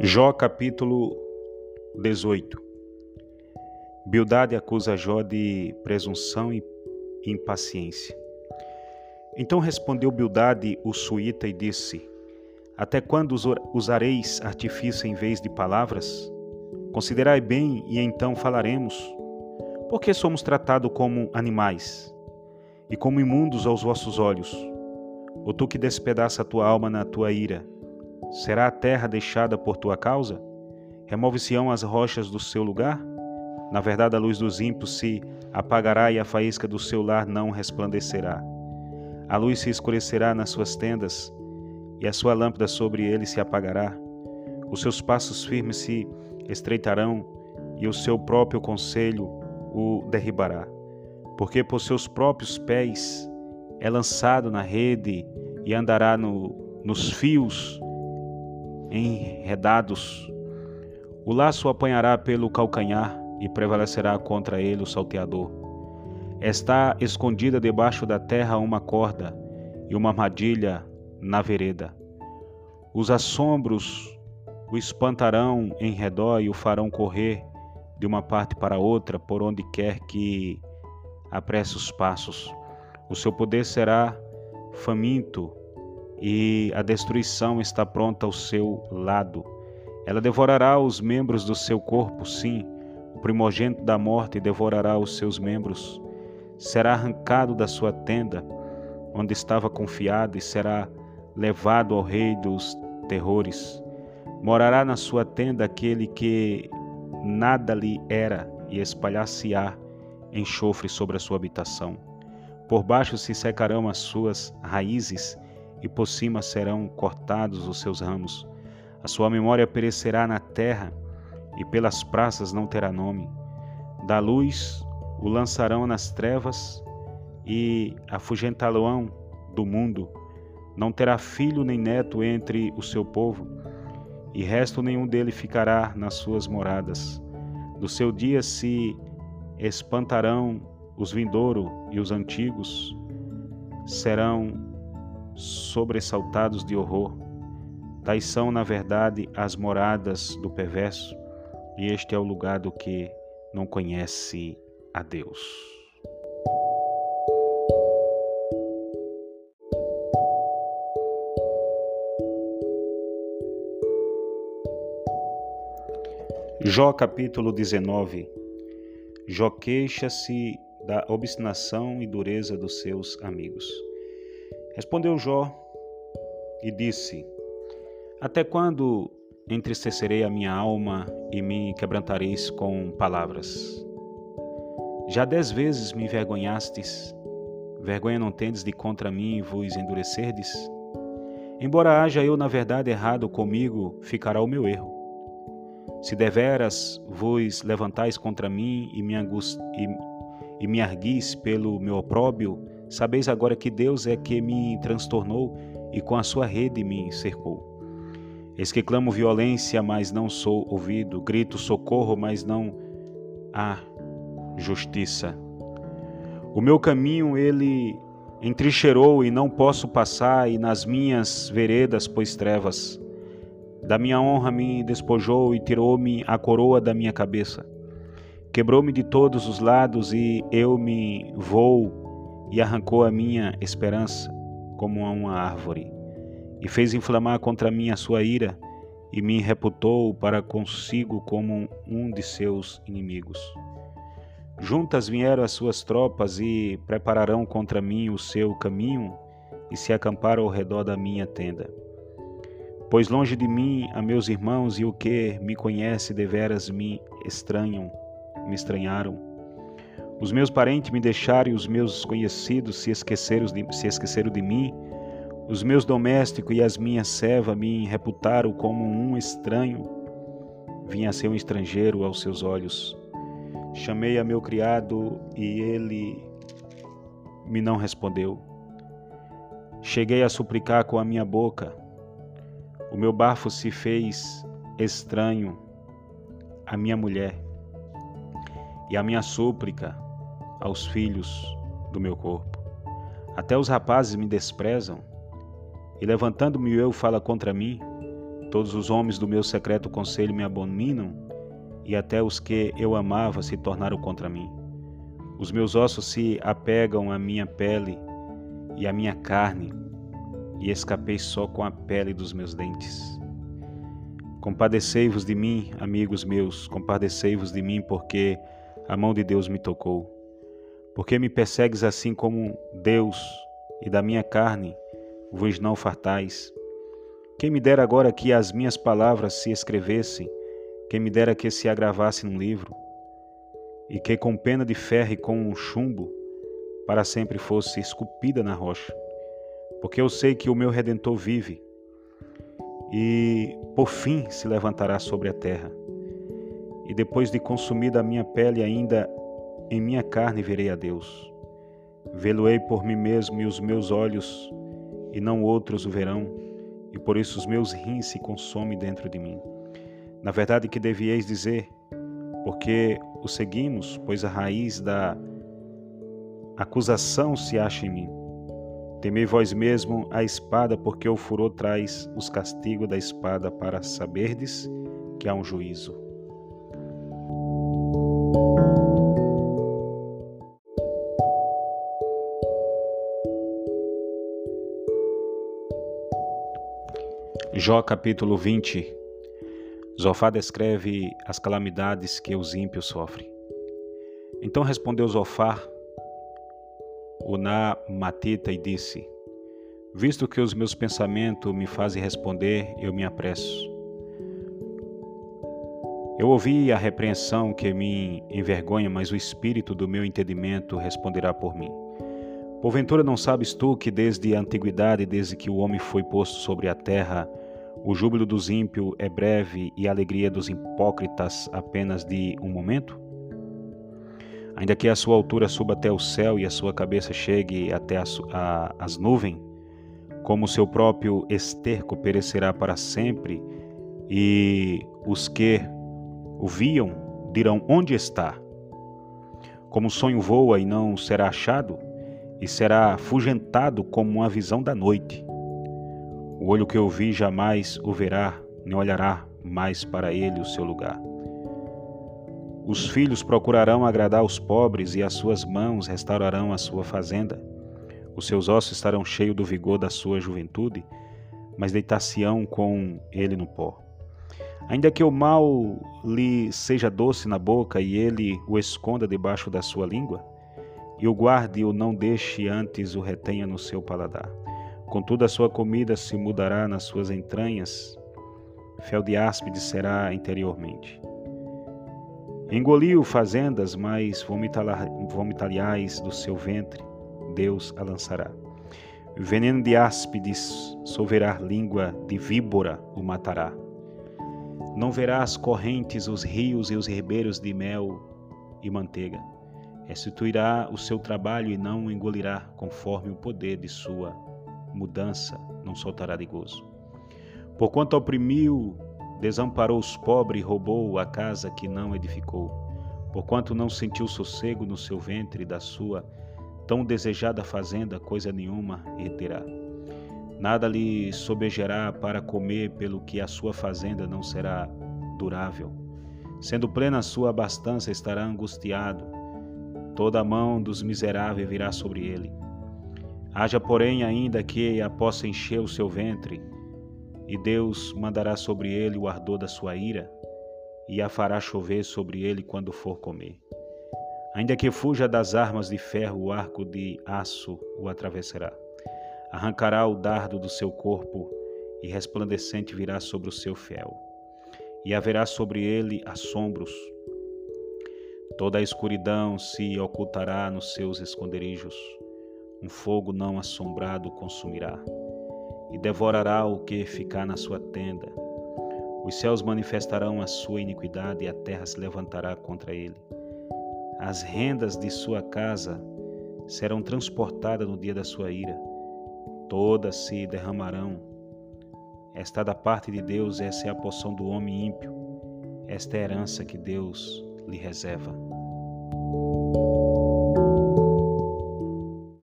Jó capítulo 18 Bildade acusa Jó de presunção e impaciência. Então respondeu Bildade o suíta e disse: Até quando usareis artifício em vez de palavras? Considerai bem e então falaremos. Porque somos tratados como animais e como imundos aos vossos olhos? Ou tu que despedaça a tua alma na tua ira, Será a terra deixada por tua causa? Remove-se-ão as rochas do seu lugar? Na verdade, a luz dos ímpios se apagará e a faísca do seu lar não resplandecerá. A luz se escurecerá nas suas tendas e a sua lâmpada sobre ele se apagará. Os seus passos firmes se estreitarão e o seu próprio conselho o derribará. Porque por seus próprios pés é lançado na rede e andará no, nos fios enredados. O laço apanhará pelo calcanhar e prevalecerá contra ele o salteador. Está escondida debaixo da terra uma corda e uma armadilha na vereda. Os assombros o espantarão em redor e o farão correr de uma parte para outra por onde quer que apresse os passos. O seu poder será faminto e a destruição está pronta ao seu lado. Ela devorará os membros do seu corpo, sim, o primogênito da morte devorará os seus membros. Será arrancado da sua tenda, onde estava confiado, e será levado ao rei dos terrores. Morará na sua tenda aquele que nada lhe era, e espalhar-se-á enxofre sobre a sua habitação. Por baixo se secarão as suas raízes, e por cima serão cortados os seus ramos. A sua memória perecerá na terra, e pelas praças não terá nome. Da luz o lançarão nas trevas, e afugentá-lo-ão do mundo. Não terá filho nem neto entre o seu povo, e resto nenhum dele ficará nas suas moradas. Do seu dia se espantarão os vindouro e os antigos serão sobressaltados de horror. Tais são, na verdade, as moradas do perverso, e este é o lugar do que não conhece a Deus. Jó capítulo 19 Jó queixa-se da obstinação e dureza dos seus amigos. Respondeu Jó e disse: Até quando entristecerei a minha alma e me quebrantareis com palavras? Já dez vezes me envergonhastes, vergonha não tendes de contra mim vos endurecerdes? Embora haja eu na verdade errado comigo, ficará o meu erro. Se deveras vos levantais contra mim e me, angust... e... e me arguis pelo meu opróbio, Sabeis agora que Deus é que me transtornou e com a sua rede me cercou. Eis que clamo violência, mas não sou ouvido, grito socorro, mas não há justiça. O meu caminho ele entrincheirou e não posso passar, e nas minhas veredas pôs trevas. Da minha honra me despojou e tirou-me a coroa da minha cabeça. Quebrou-me de todos os lados e eu me vou e arrancou a minha esperança como a uma árvore, e fez inflamar contra mim a sua ira, e me reputou para consigo como um de seus inimigos. Juntas vieram as suas tropas e prepararão contra mim o seu caminho e se acamparam ao redor da minha tenda. Pois longe de mim a meus irmãos e o que me conhece deveras me estranham, me estranharam os meus parentes me deixaram e os meus conhecidos se esqueceram de, se esqueceram de mim. Os meus domésticos e as minhas servas me reputaram como um estranho. Vinha a ser um estrangeiro aos seus olhos. Chamei a meu criado e ele me não respondeu. Cheguei a suplicar com a minha boca. O meu bafo se fez estranho à minha mulher. E a minha súplica aos filhos do meu corpo. Até os rapazes me desprezam, e levantando-me eu fala contra mim. Todos os homens do meu secreto conselho me abominam, e até os que eu amava se tornaram contra mim. Os meus ossos se apegam à minha pele e à minha carne, e escapei só com a pele dos meus dentes. Compadecei-vos de mim, amigos meus, compadecei-vos de mim, porque a mão de Deus me tocou. Porque me persegues assim como Deus, e da minha carne vos não fartais. Quem me dera agora que as minhas palavras se escrevessem, quem me dera que se agravasse num livro, e que com pena de ferro e com um chumbo para sempre fosse esculpida na rocha. Porque eu sei que o meu redentor vive e por fim se levantará sobre a terra. E depois de consumida a minha pele, ainda em minha carne verei a Deus. Vê-lo-ei por mim mesmo e os meus olhos, e não outros o verão, e por isso os meus rins se consomem dentro de mim. Na verdade, que devieis dizer, porque o seguimos, pois a raiz da acusação se acha em mim. Temei vós mesmo a espada, porque o furor traz os castigos da espada para saberdes que há um juízo. Jó capítulo 20 Zofá descreve as calamidades que os ímpios sofrem. Então respondeu Zofá, o Na Matita, e disse: Visto que os meus pensamentos me fazem responder, eu me apresso. Eu ouvi a repreensão que me envergonha, mas o espírito do meu entendimento responderá por mim. Porventura não sabes tu que desde a antiguidade, desde que o homem foi posto sobre a terra, o júbilo dos ímpios é breve e a alegria dos hipócritas apenas de um momento? Ainda que a sua altura suba até o céu e a sua cabeça chegue até a, as nuvens, como seu próprio esterco perecerá para sempre, e os que o viam dirão: Onde está? Como o sonho voa e não será achado, e será afugentado como uma visão da noite. O olho que eu vi jamais o verá, nem olhará mais para ele o seu lugar. Os filhos procurarão agradar os pobres e as suas mãos restaurarão a sua fazenda. Os seus ossos estarão cheios do vigor da sua juventude, mas deitar-se-ão com ele no pó. Ainda que o mal lhe seja doce na boca e ele o esconda debaixo da sua língua, e o guarde e o não deixe antes o retenha no seu paladar. Contudo, a sua comida se mudará nas suas entranhas, fel de áspide será interiormente. Engoliu fazendas, mas vomitariais do seu ventre, Deus a lançará. Veneno de áspides, solverá língua de víbora o matará. Não verás correntes, os rios e os ribeiros de mel e manteiga. Restituirá o seu trabalho e não engolirá conforme o poder de sua mudança não soltará de gozo. Porquanto oprimiu, desamparou os pobres e roubou a casa que não edificou. Porquanto não sentiu sossego no seu ventre da sua tão desejada fazenda, coisa nenhuma reterá. Nada lhe sobejará para comer, pelo que a sua fazenda não será durável. Sendo plena a sua abastança, estará angustiado. Toda a mão dos miseráveis virá sobre ele. Haja, porém, ainda que a possa encher o seu ventre, e Deus mandará sobre ele o ardor da sua ira, e a fará chover sobre ele quando for comer. Ainda que fuja das armas de ferro, o arco de aço o atravessará. Arrancará o dardo do seu corpo, e resplandecente virá sobre o seu fel. E haverá sobre ele assombros. Toda a escuridão se ocultará nos seus esconderijos um fogo não assombrado consumirá, e devorará o que ficar na sua tenda. Os céus manifestarão a sua iniquidade e a terra se levantará contra ele. As rendas de sua casa serão transportadas no dia da sua ira, todas se derramarão. Esta da parte de Deus, essa é a porção do homem ímpio, esta é a herança que Deus lhe reserva.